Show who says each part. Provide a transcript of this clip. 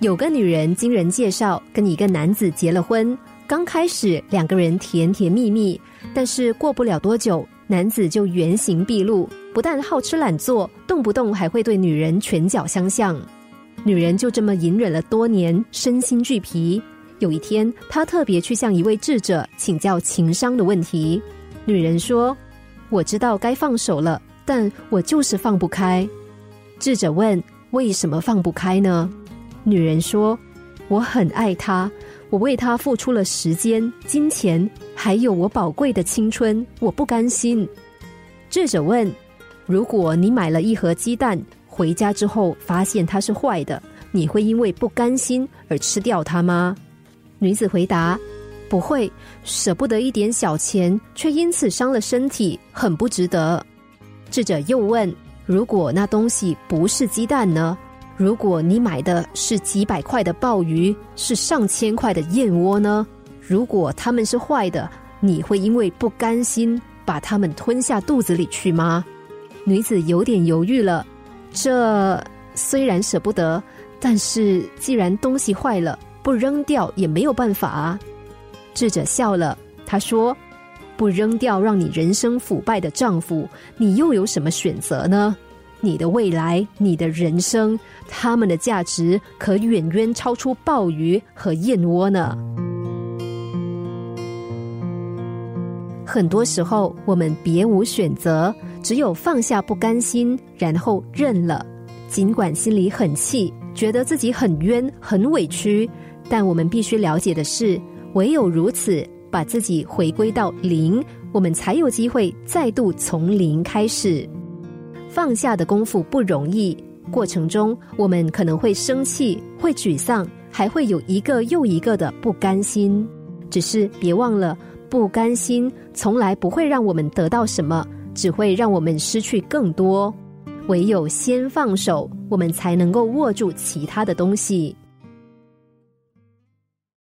Speaker 1: 有个女人经人介绍跟一个男子结了婚，刚开始两个人甜甜蜜蜜，但是过不了多久，男子就原形毕露，不但好吃懒做，动不动还会对女人拳脚相向。女人就这么隐忍了多年，身心俱疲。有一天，她特别去向一位智者请教情商的问题。女人说：“我知道该放手了，但我就是放不开。”智者问：“为什么放不开呢？”女人说：“我很爱他，我为他付出了时间、金钱，还有我宝贵的青春，我不甘心。”智者问：“如果你买了一盒鸡蛋，回家之后发现它是坏的，你会因为不甘心而吃掉它吗？”女子回答：“不会，舍不得一点小钱，却因此伤了身体，很不值得。”智者又问：“如果那东西不是鸡蛋呢？如果你买的是几百块的鲍鱼，是上千块的燕窝呢？如果它们是坏的，你会因为不甘心把它们吞下肚子里去吗？”女子有点犹豫了。这虽然舍不得，但是既然东西坏了。不扔掉也没有办法啊！智者笑了，他说：“不扔掉让你人生腐败的丈夫，你又有什么选择呢？你的未来，你的人生，他们的价值可远远超出鲍鱼和燕窝呢。”很多时候，我们别无选择，只有放下不甘心，然后认了，尽管心里很气，觉得自己很冤、很委屈。但我们必须了解的是，唯有如此，把自己回归到零，我们才有机会再度从零开始。放下的功夫不容易，过程中我们可能会生气、会沮丧，还会有一个又一个的不甘心。只是别忘了，不甘心从来不会让我们得到什么，只会让我们失去更多。唯有先放手，我们才能够握住其他的东西。